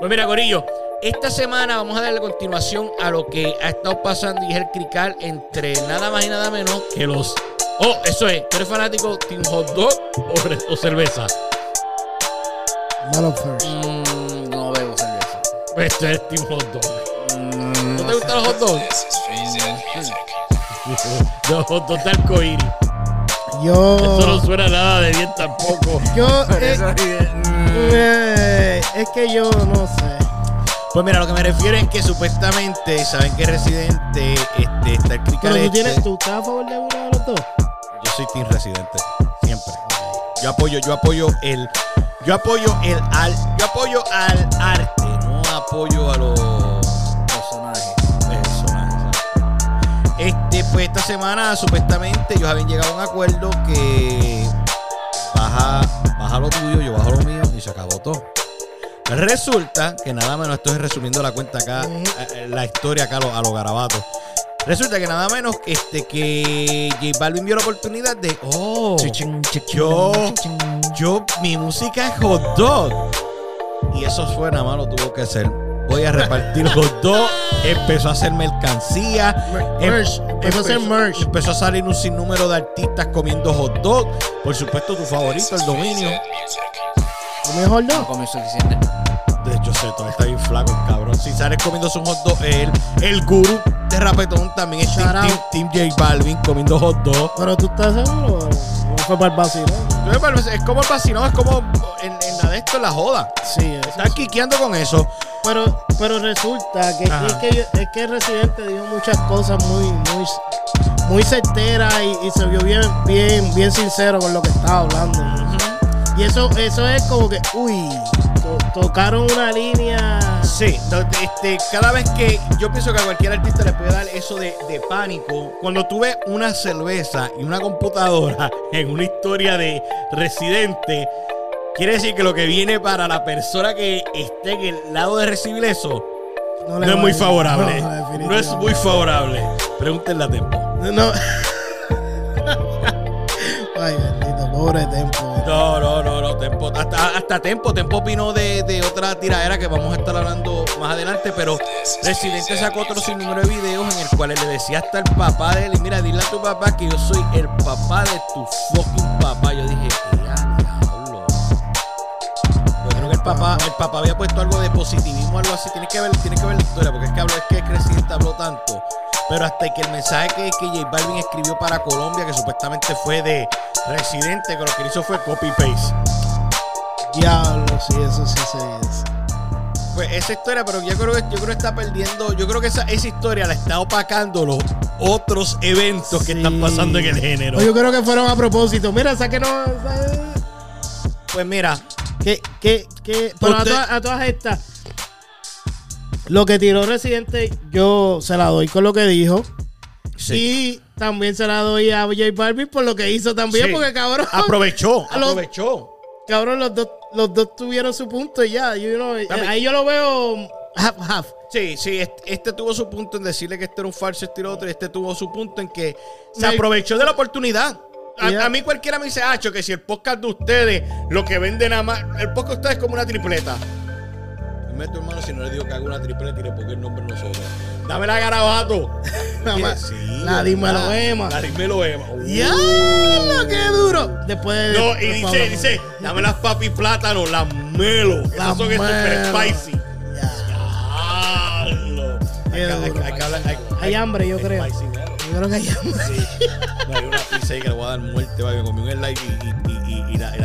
A: Pues mira, Corillo, esta semana vamos a darle continuación a lo que ha estado pasando y es el crical entre nada más y nada menos que los. Oh, eso es. ¿Tú eres fanático Team Hot Dog o, o cerveza?
C: Of first.
D: Mm, no bebo cerveza.
A: Pues esto es Team Hot Dog.
D: Mm,
A: ¿No te gustan los hot [LAUGHS] dogs? [LAUGHS] Los hot dogs de arcoíris.
C: Yo.
A: Eso no suena nada de bien tampoco.
C: Yo. [LAUGHS] Eh,
D: mm,
C: eh, es que yo no sé.
A: Pues mira, lo que me refiero es que supuestamente saben que Residente este, está el
C: Pero tú
A: este.
C: tienes. ¿Tú estás a favor de uno de los dos?
A: Yo soy Team Residente. Siempre. Yo apoyo, yo apoyo el. Yo apoyo el al. Yo apoyo al arte. No apoyo a los
D: personaje.
A: personajes. Este, pues esta semana supuestamente ellos habían llegado a un acuerdo que baja, baja lo tuyo, yo bajo lo mío y se acabó todo. Resulta que nada menos, estoy resumiendo la cuenta acá, eh, eh, la historia acá a lo, a lo garabatos. Resulta que nada menos este, que J Balvin vio la oportunidad de, oh, yo, yo, mi música es hot dog. Y eso fue nada más lo tuvo que hacer. Voy a repartir [LAUGHS] hot dog. Empezó a hacer mercancía. Em-
C: Merch. Empezó a hacer merch.
A: Empezó a salir un sinnúmero de artistas comiendo hot dog. Por supuesto, tu favorito, el dominio.
C: ¿O mejor
D: No
C: no?
D: comí suficiente.
A: De hecho, sé, todavía está bien flaco el cabrón. Si sales comiendo un hot dog, el, el gurú de rapetón también es Team. Team, Team J Balvin comiendo hot dog.
C: Pero tú estás seguro. No fue para el
A: parece- Es como el vacilón, es como en, en la de esto, en la joda.
C: Sí,
A: Están quiqueando con eso.
C: Pero, pero resulta que, es que es que el residente dijo muchas cosas muy, muy, muy certeras y, y se vio bien, bien, bien sincero con lo que estaba hablando. Y eso, eso es como que, uy, to- tocaron una línea.
A: Sí, este, cada vez que yo pienso que a cualquier artista le puede dar eso de, de pánico, cuando tú ves una cerveza y una computadora [LAUGHS] en una historia de residente, quiere decir que lo que viene para la persona que esté en el lado de recibir eso no, es muy favorable.
C: No,
A: No, es muy favorable. Pregúntenle a Tempo.
C: No. [LAUGHS] Ay, bendito, pobre Tempo.
A: No, no, no, Hasta, hasta Tempo. Tempo opinó de, de otra tiradera que vamos a estar hablando más adelante, pero Residente sacó otro sinnúmero de videos en el cual le decía hasta el papá de él, y mira, dile a tu papá que yo soy el papá de tu fucking papá. Yo dije, "Ya, diablo". Yo creo que el papá, el papá había puesto algo de positivismo, algo así. Tienes que ver, tienes que ver la historia, porque es que habló, es que Residente habló tanto. Pero hasta que el mensaje que, que J Balvin escribió para Colombia, que supuestamente fue de Residente, que lo que hizo fue copy-paste.
C: Diablo, sí, eso sí se es.
A: Pues esa historia, pero yo creo que yo creo que está perdiendo, yo creo que esa, esa historia la está opacando los otros eventos que
C: Sí.
A: están pasando en el género.
C: O yo creo que fueron a propósito. Mira, sáquenos.
A: Pues mira,
C: Que, que, que, pero a, todas- a todas estas, lo que tiró Residente, yo se la doy con lo que dijo. Y también se la doy a J Balvin por lo que hizo también,
A: Sí.
C: porque cabrón,
A: aprovechó, [LAUGHS]
C: los-
A: aprovechó.
C: cabrón, los dos, los dos tuvieron su punto y ya. you know, ahí yo lo veo half, half.
A: Sí, sí, este, este tuvo su punto en decirle que este era un falso estilo otro, y este tuvo su punto en que se
C: Me-
A: aprovechó de la oportunidad. A,
C: Yeah.
A: a mí cualquiera me dice, Hacho, que si el podcast de ustedes, lo que venden nada más, el podcast de ustedes es como una tripleta. Dime tu hermano si no le digo que haga una tripleta y le ponga el nombre a nosotros. Dame la garabato. [LAUGHS]
C: Más.
A: Sí,
C: La dímelo. Emma.
A: La dímelo, Emma. Uh.
C: ¡Ya! ¡Qué duro! Después de.
A: No, y dice, dice, dame las papi plátano, las melo.
C: Las
A: son super
C: melo.
A: spicy.
C: Ya.
A: Diablo. Hay hay hay
C: hambre, yo creo.
A: Spicy.
C: Yo creo que hay hambre.
A: Sí. No, hay una pizza ahí que le voy a dar muerte, va, me comí un la- y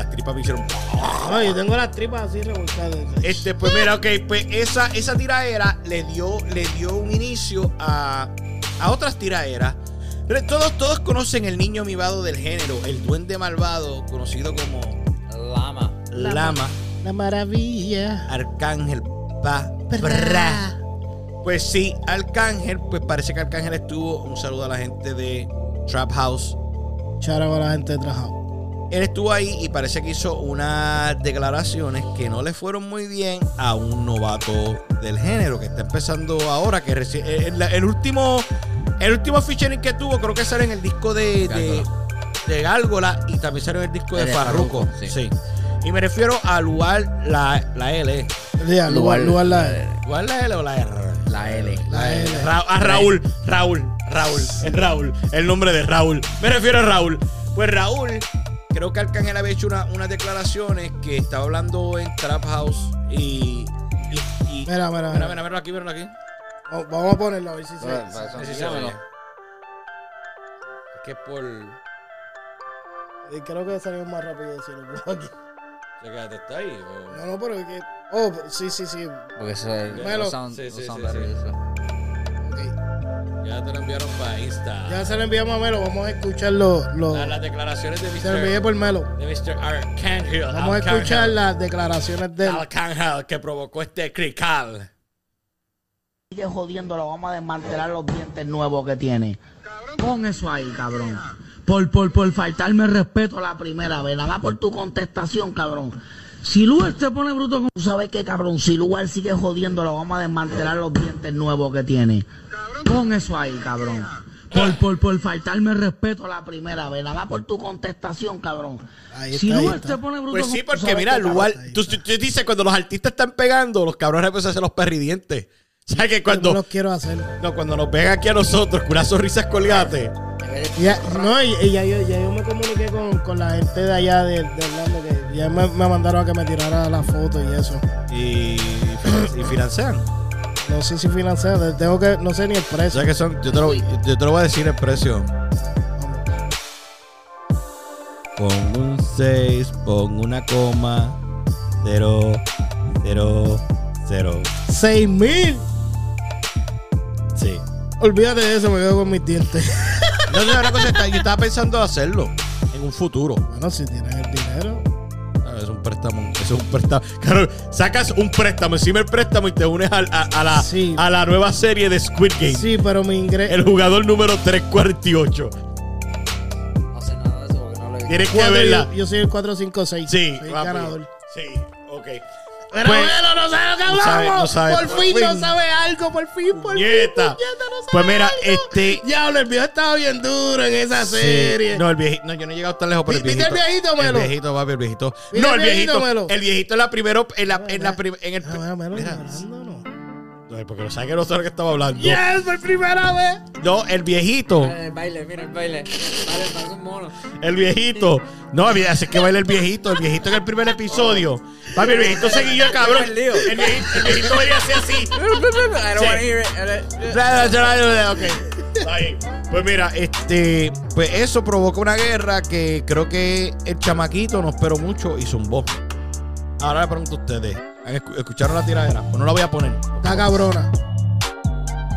A: las tripas me hicieron.
C: No, yo tengo las tripas así revolcadas.
A: Este, pues mira, ok, pues esa, esa tiraera le dio, le dio un inicio a, a otras tiraeras. Pero todos, todos conocen el niño mimado del género, el duende malvado, conocido como
D: Lama.
C: Lama.
A: Lama,
C: La maravilla.
A: Arcángel, pa,
C: Bra.
A: Pues sí, Arcángel, pues parece que Arcángel estuvo. Un saludo a la gente de Trap House.
C: Chara a la gente de Trajao.
A: Él estuvo ahí y parece que hizo unas declaraciones que no le fueron muy bien a un novato del género que está empezando ahora. Que reci- el, el último el último featuring que tuvo, creo que sale en el disco de, de, de Gárgola y también salió en el disco de
D: De
A: Farruko. Sí.
D: sí.
A: Y me refiero a Lugar la, la L.
C: Ya, lugar, lugar la
A: ¿Lugar la L o la R?
D: La L.
C: La L.
A: Ra- a Raúl, Raúl, Raúl, es Raúl, el nombre de Raúl. Me refiero a Raúl. Pues Raúl, creo que Arcángel había hecho una- unas declaraciones que estaba hablando en Trap House y. y, y-
C: Mira, mira,
A: mira,
C: mira.
A: mira, mira aquí, mira aquí.
C: Vamos- Vamos a ponerlo a ver si se.
A: Sí. Es que por.
C: Y creo que salió más rápido si lo pongo aquí.
A: ¿Se quedaste está ahí? o-
C: No, no, pero es que. Oh, sí, sí, sí.
D: Porque eso es.
C: Melo.
D: los sound-
A: Sí,
D: los
A: sí,
D: sound
A: sí, Ya te lo enviaron para Insta.
C: Ya se lo enviamos a Melo. Vamos a escuchar los. los-
A: Las, las declaraciones de
C: se lo envié
A: Mr.
C: por Melo.
A: de Mr. Arcángel.
C: Vamos a escuchar las declaraciones de él.
A: Arcángel que provocó este crical.
E: sigue jodiendo, lo vamos a desmantelar los dientes nuevos que tiene. Pon eso ahí, cabrón. Por, por, por faltarme el respeto la primera vez, nada más por tu contestación, cabrón. Si Lugar se pone bruto, como- tú sabes que, cabrón, si Lugar sigue jodiendo, lo vamos a desmantelar los dientes nuevos que tiene. Pon eso ahí, cabrón. Por, por, por faltarme el respeto la primera vez, nada más por tu contestación, cabrón. Si Lugar se pone bruto,
A: Pues sí, porque mira, lugar. Tú, tú- tú dices, cuando los artistas están pegando, los cabrones empiezan a hacer los perridientes. ¿Sabes que
C: Yo no
A: cuando,
C: los quiero hacer.
A: no, cuando nos ven aquí a nosotros con una sonrisa escolgate?
C: Ya, no, y, y ya, yo, ya yo me comuniqué con, con la gente de allá de, de Orlando que ya me, me mandaron a que me tirara la foto y eso.
A: Y, y financian.
C: No sé si financiado, tengo que, no sé ni el precio.
A: sea que son, yo te, lo, yo te lo voy a decir el precio. Pon un 6, pon una coma, 0, 0, 0.
C: Seis mil.
A: Sí.
C: Olvídate de eso, me quedo con mis dientes. [LAUGHS]
A: No, no, una cosa, está- yo estaba pensando hacerlo en un futuro.
C: bueno, si tienes el dinero.
A: Ah, Es un préstamo, es un préstamo. Claro, sacas un préstamo, encima el préstamo y te unes a, a la,
C: Sí.
A: a la nueva serie de Squid Game.
C: Sí, pero mi ingreso.
A: El jugador número 348.
D: No sé nada de eso porque no lo he
A: Tienes que verla.
C: Yo, yo soy el 456.
A: Sí,
C: soy
A: papi.
C: ganador.
A: Sí, ok.
C: Pero
A: Pues-
C: bueno, no sabe lo que
A: No sabe,
C: hablamos.
A: no sabe.
C: Por fin no
A: fin.
C: sabe algo, por fin, por fin.
A: Nieta.
C: puñeta, no sabe
A: Pues mira,
C: algo.
A: este.
C: Diablo, el viejo estaba bien duro en esa
A: Sí.
C: serie.
A: No, el viejito. No, yo no he llegado tan lejos, pero el
C: ¿Viste
A: viejito.
C: el viejito, Melo?
A: El viejito, papi, el viejito. No,
C: el
A: el viejito. El viejito en la primera. En la, en la en el.
C: Mira, Melo,
A: Mira,
C: no,
A: porque no sabe que no sabe lo que estaba hablando.
C: Yes, por primera vez.
A: No, el viejito.
D: Mira el baile, mira el baile. Vale, parece un mono.
A: El viejito. No, así que baila el viejito. El viejito en el primer episodio. Papi, el viejito seguía cabrón. El viejito, el viejito venía así así. [LAUGHS]
D: I don't
A: Sí.
D: wanna hear it.
A: Ok. Está bien. Pues mira, este, pues eso provocó una guerra que creo que el chamaquito no esperó mucho y zumbó. Ahora le pregunto a ustedes, ¿han escu- ¿escucharon la tiradera? Pues no la voy a poner.
C: Está cabrona.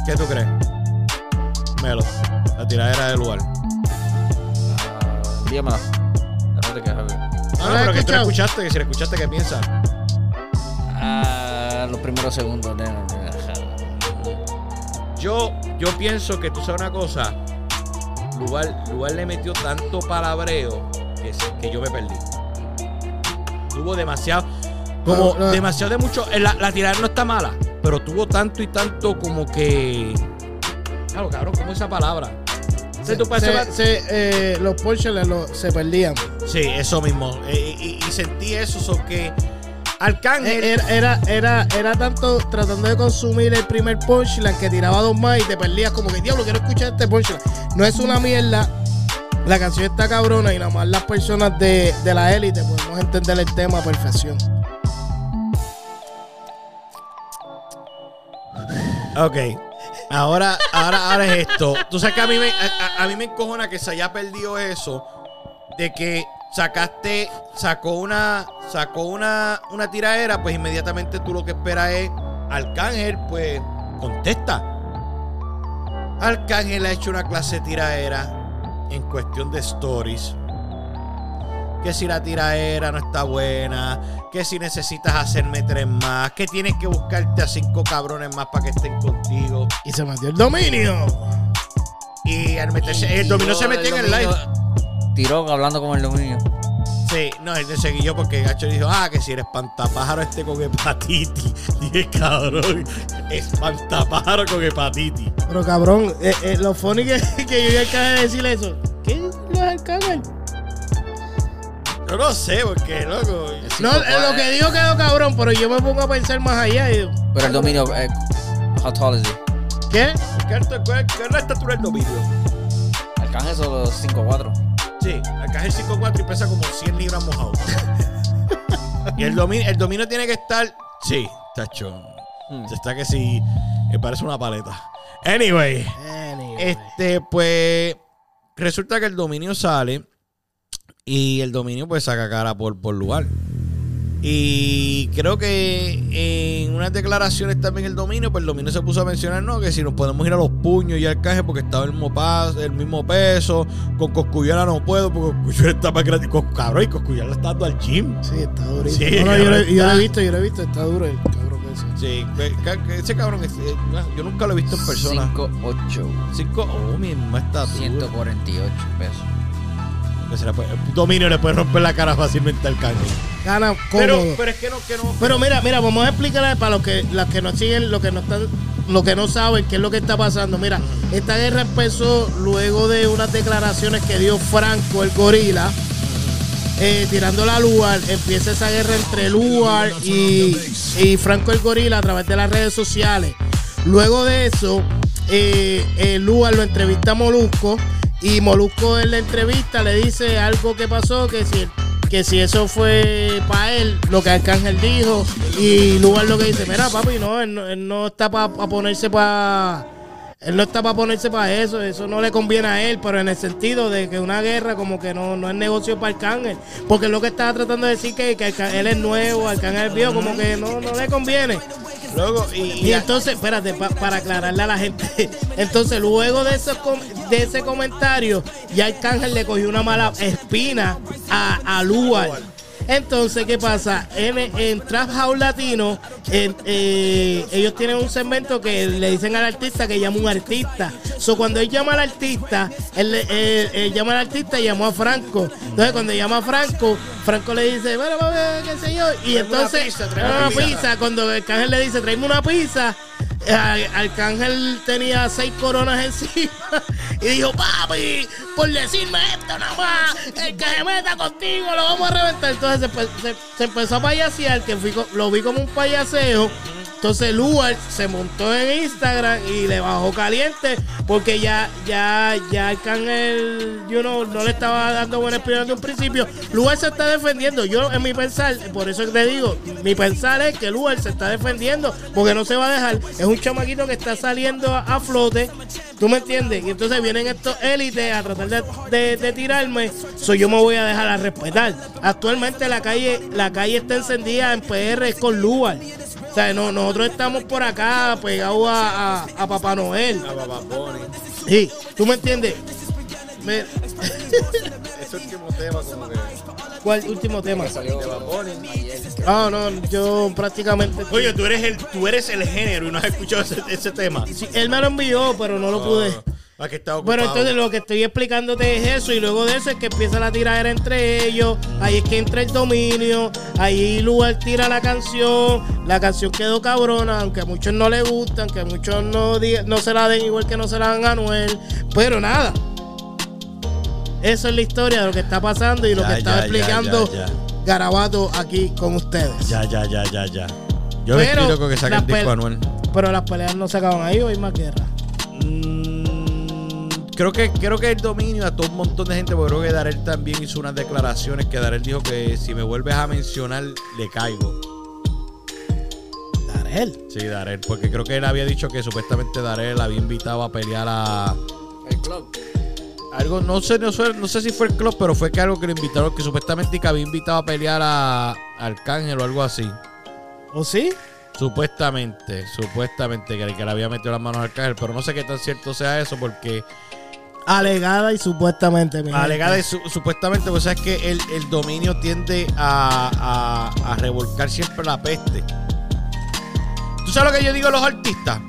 A: ¿Qué tú crees? Melo, la tiradera del lugar.
D: Ah. No te quejes, güey.
A: No,
C: ¿No
A: no, pero que tú la escuchaste, que si la escuchaste, ¿qué piensas?
D: Ah, los primeros segundos.
A: Yo, yo pienso que tú sabes una cosa. Lugar, lugar le metió tanto palabreo que, que yo me perdí. Tuvo demasiado. Como
C: No, no.
A: demasiado de mucho. eh, La, la tirada no está mala. Pero tuvo tanto y tanto como que. Claro, cabrón, como esa palabra.
C: Se- se, eh, los Porsche lo- se perdían.
A: Sí, eso mismo. Eh, y, y sentí eso, so que. Arcángel.
C: Era, era, era, era tanto tratando de consumir el primer punchline que tiraba dos más y te perdías como que diablo, quiero escuchar este punchline. No es una mierda. La canción está cabrona y nada más las personas de, de la élite podemos entender el tema a perfección.
A: Ok. Ahora, ahora, ahora es esto. Tú sabes que a mí me, a, mí me encojona que se haya perdido eso de que sacaste, sacó una, sacó una, una tiraera, pues inmediatamente tú lo que esperas es Arcángel, pues contesta. Arcángel ha hecho una clase de tiraera en cuestión de stories. Que si la tiraera no está buena, que si necesitas hacerme tres más, que tienes que buscarte a cinco cabrones más para que estén contigo.
C: Y se metió el dominio.
A: Y al meterse, el dominó se metió en el live.
D: Tiró hablando con el dominio.
A: Sí, no, él se guilló porque Gacho dijo, ah, que si eres espantapájaro este con hepatitis. [LAUGHS] Dije, cabrón, espantapájaro con hepatitis.
C: Pero cabrón, eh, eh, lo funny que, que yo ya acabé de decir eso. ¿Qué es lo del Arcángel?
A: Yo no sé, porque, loco.
D: Es
C: No,
D: cinco,
C: eh, lo que dijo quedó cabrón, pero yo me pongo a pensar más allá. y digo,
D: Pero el dominio, eh, how tall is he?
C: ¿Qué?
A: ¿Qué, alto- cuál- qué es la estatura del dominio?
D: Arcángel solo 5'4".
A: Sí, acá es el 5'4 y pesa como 100 libras mojado. [LAUGHS] y el dominio, el dominio tiene que estar. Sí, tacho.
D: Hmm.
A: Está que sí. Me parece una paleta. Anyway.
C: Anyway.
A: Este, pues. Resulta que el dominio sale. Y el dominio, pues, saca cara por, por lugar. Y creo que en unas declaraciones también el dominio, pues el dominio se puso a mencionar, ¿no? Que si nos podemos ir a los puños y al caje porque estaba el mismo, pas- el mismo peso. Con Coscuyuela no puedo porque Coscuyuela está más grande. Cabrón, y Coscuyuela está dando al gym.
C: Sí, está durísimo.
A: Sí,
C: No, no, yo, lo,
A: cabrón,
C: yo lo
A: está-
C: he visto, yo lo he visto, está duro el cabrón ese.
A: Sí, que- que- ese cabrón, es- eh, yo nunca lo he visto en persona.
D: 5'8".
A: Cinco, oh, misma estatura.
D: 148 pesos.
A: Que se puede- dominio le puede romper la cara fácilmente al cangre.
C: Gana
A: Pero,
C: cómodo.
A: pero es que no, que no.
C: Pero mira, mira, vamos a explicarle para los que, las que nos siguen, los que no están, los que no saben qué es lo que está pasando. Mira, esta guerra empezó luego de unas declaraciones que dio Franco, el gorila, eh, tirando la Luar. Empieza esa guerra entre Luar y, y Franco el gorila a través de las redes sociales. Luego de eso, eh, eh, Luar lo entrevista a Molusco y Molusco en la entrevista le dice algo que pasó, que si, que si eso fue para él, lo que Arcángel dijo, y Lugar lo que dice, mira papi, no, él no, él no está para ponerse para... Él no está para ponerse para eso, eso no le conviene a él, pero en el sentido de que una guerra como que no, no es negocio para Arcángel, porque es lo que estaba tratando de decir que, que él es nuevo, Arcángel viejo, como que no, no le conviene.
A: Luego, y,
C: entonces, espérate, pa- para aclararle a la gente. [LAUGHS] Entonces, luego de, esos de ese comentario, ya Arcángel le cogió una mala espina a, a Luar. Entonces, ¿qué pasa? En, en Trap House Latino, en- eh, ellos tienen un segmento que le dicen al artista que llama un artista. So, cuando él llama al artista, él, le- él- él llama al artista y llamó a Franco. Entonces, cuando llama a Franco, Franco le dice, bueno, qué sé yo. Y
A: Tráeme una
C: entonces,
A: pizza,
C: una
A: pizza.
C: Cuando Arcángel le dice, tráeme una pizza, Arcángel tenía seis coronas encima [LAUGHS] y dijo, papi, por decirme esto nada más, el que se meta contigo lo vamos a reventar. Entonces se, empe- se- se empezó a payasear, que fui lo vi como un payaseo. Entonces Luar se montó en Instagram y le bajó caliente porque ya, ya, ya Arcángel, yo no, no le estaba dando buena explicación de un principio. Luar se está defendiendo. Yo en mi pensar, por eso te digo, mi pensar es que Luar se está defendiendo porque no se va a dejar. Es un chamaquito que está saliendo a flote. ¿Tú me entiendes? Y entonces vienen estos élites a tratar de, de- de tirarme. So yo me voy a dejar a respetar. Actualmente la calle, la calle está encendida en PR con Luar. O sea, no, nosotros estamos por acá pegados a, a- a Papá Noel.
A: a Bunny.
C: Sí, ¿tú me entiendes? Me-
A: Ese último tema, como que.
C: ¿Cuál último tema? Ah, no, yo prácticamente.
A: Oye, tú eres el, tú eres el género y no has escuchado ese, ese tema.
C: Sí, él me lo envió, pero no lo pude.
A: Ah, que está ocupado.
C: Pero entonces lo que estoy explicándote es eso y luego de eso es que empieza la tiradera entre ellos, ahí es que entra el dominio, ahí Lugar tira la canción, la canción quedó cabrona, aunque a muchos no le gustan, que a muchos no, no se la den igual que no se la dan a Anuel, pero nada. Eso es la historia de lo que está pasando y lo
A: Ya,
C: que
A: ya, ya,
C: explicando
A: ya, ya.
C: Garabato aquí con ustedes.
A: Ya, ya, ya, ya, ya. Yo
C: Pero
A: estoy loco que saque el
C: las
A: disco anual.
C: Pero las peleas no se acaban ahí o hay más guerra.
A: Mm, creo que creo que el dominio a todo un montón de gente, porque creo que Darel también hizo unas declaraciones que Darel dijo que si me vuelves a mencionar, le caigo.
C: Darel.
A: Sí, Darel, porque creo que él había dicho que supuestamente Darel había invitado a pelear a
D: El club.
A: Algo, no sé, no sé, no sé si fue el club, pero fue que algo que lo invitaron, que supuestamente que había invitado a pelear a, a Arcángel o algo así.
C: ¿O sí?
A: Supuestamente, supuestamente que, que le había metido las manos al Arcángel, pero no sé qué tan cierto sea eso, porque
C: Alegada y supuestamente.
A: alegada y su- supuestamente, pues sabes que el, el dominio tiende a, a, a revolcar siempre la peste. ¿Tú sabes lo que yo digo a los artistas?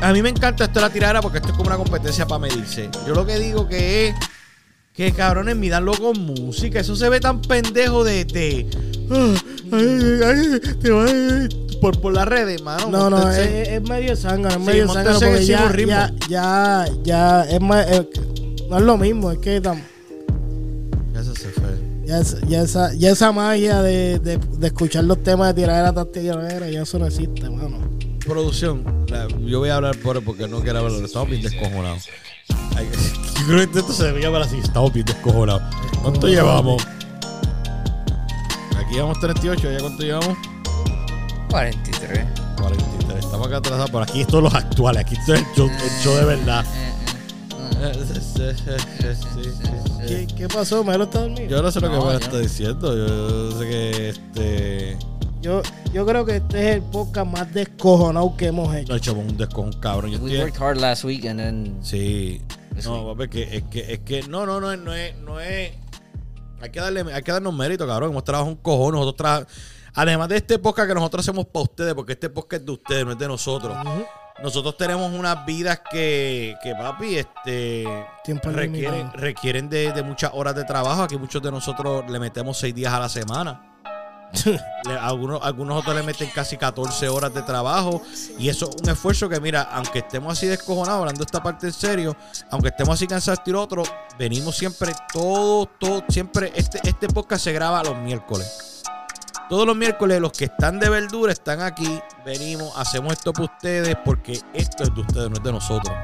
A: A mí me encanta esto de la tiradera porque esto es como una competencia para medirse. Yo lo que digo que es Que cabrones, mídanlo con música. Eso se ve tan pendejo de. de ah, por, por las redes, mano.
C: No, no, es, medio zángano, es medio
A: en
C: porque ya,
A: ritmo.
C: ya, ya, ya, es más, eh, no es lo mismo, es que tam-
A: Ya se se fue.
C: ya, ya esa, ya esa magia de, de, de escuchar los temas de tiradera tiradera, ya eso no existe, mano.
A: Producción, la- yo voy a hablar por porque no quiero hablar. Estamos bien descojonados. Ay, Yo creo que esto se debería hablar así. Estamos bien descojonados. ¿Cuánto llevamos? Aquí llevamos 38. ¿Ya cuánto llevamos?
D: 43.
A: 43. Estamos acá atrasados. Por aquí esto es los actuales. Aquí esto es el show, el show de verdad. [LAUGHS]
C: ¿Qué, qué pasó? ¿Melo está dormido?
A: Yo no sé lo que
D: No,
A: me
D: yo-
A: está diciendo. Yo sé que este.
C: Yo, yo creo que este es el podcast más descojonado que hemos hecho.
A: No echamos un descojón cabrón. Yo
D: We
A: estoy-
D: worked hard last week and then
A: Sí.
D: This
A: No, papi, que es que es que no, no, no, no es, no es. Hay que darle, hay que darnos mérito, cabrón. Hemos trabajado un cojón, nosotros tra- Además de este podcast que nosotros hacemos para ustedes, porque este podcast es de ustedes, no es de nosotros. Nosotros tenemos unas vidas que, que papi, este
C: Tiempo
A: requieren,
C: limitado.
A: requieren de, de muchas horas de trabajo. Aquí muchos de nosotros le metemos seis días a la semana. [LAUGHS] Algunos, algunos otros le meten casi 14 horas de trabajo. Y eso es un esfuerzo que, mira, aunque estemos así descojonados, hablando esta parte en serio, aunque estemos así cansados de otro, venimos siempre todo, todo, siempre, este, este podcast se graba los miércoles. Todos los miércoles los que están de verdura están aquí, venimos, hacemos esto para ustedes porque esto es de ustedes, no es de nosotros.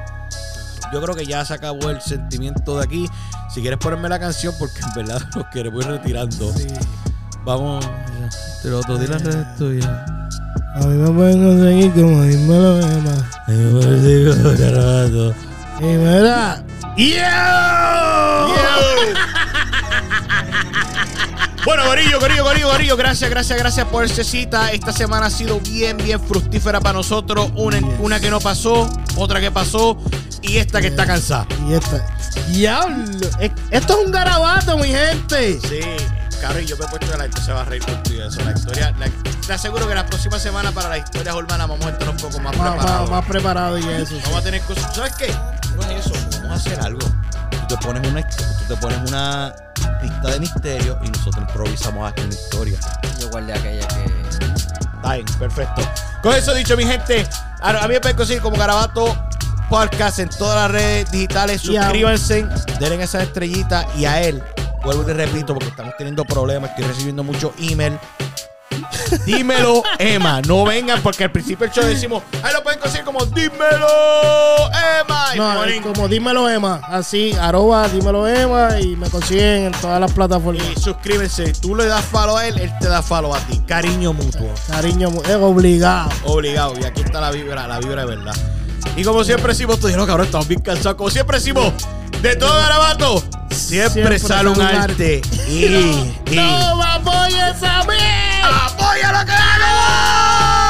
A: Yo creo que ya se acabó el sentimiento de aquí. Si quieres ponerme la canción, porque en verdad [LAUGHS] los queremos ir retirando. Vamos, te lo otro, di las redes tuyas.
C: A mí me pueden conseguir como dímelo, Emma. Y mira,
A: Bueno, Gorillo, Gorillo, Gorillo, Gorillo, gracias, gracias, gracias por esa cita. Esta semana ha sido bien, bien fructífera para nosotros. Una, una que no pasó, otra que pasó y esta que está cansada.
C: y esta. Diablo, es- esto es un garabato, mi gente.
A: Sí, Caro, y yo me he puesto que la gente se va a reír contigo. Eso, la historia, la- te aseguro que la próxima semana para las historias urbanas vamos a estar un poco más
C: Más, más,
A: preparados.
C: más preparado y eso. sí.
A: Vamos a tener cosas. ¿Sabes qué? No es eso. Vamos a hacer algo. Tú te pones una, tú te pones una pista de misterio y nosotros improvisamos aquí una historia.
D: yo guardé aquella que.
A: Está bien, perfecto. Con eso dicho, mi gente, a, a mí me pueden conseguir como Garabato Podcast en todas las redes digitales. Suscríbanse, denle esa estrellita y a él, vuelvo y repito, porque estamos teniendo problemas, estoy recibiendo mucho email. [LAUGHS] Dímelo, Emma. No vengan porque al principio del show decimos, ahí lo pueden conseguir como Dímelo, Emma. Y
C: No,
A: ponen-
C: es como dímelo Emma, así, arroba dímelo Emma y me consiguen en todas las plataformas.
A: y suscríbense. Tú le das follow a él, él te da follow a ti. Cariño mutuo.
C: Cariño, es obligado.
A: Obligado. Y aquí está la vibra, la vibra de verdad. Y como siempre decimos, tú dijeron, cabrón, estamos bien cansados. Como siempre decimos, de todo garabato, siempre,
C: siempre
A: sale un arte. Y, y.
C: ¡No me apoyes a mí!
A: ¡Apoya lo que hago!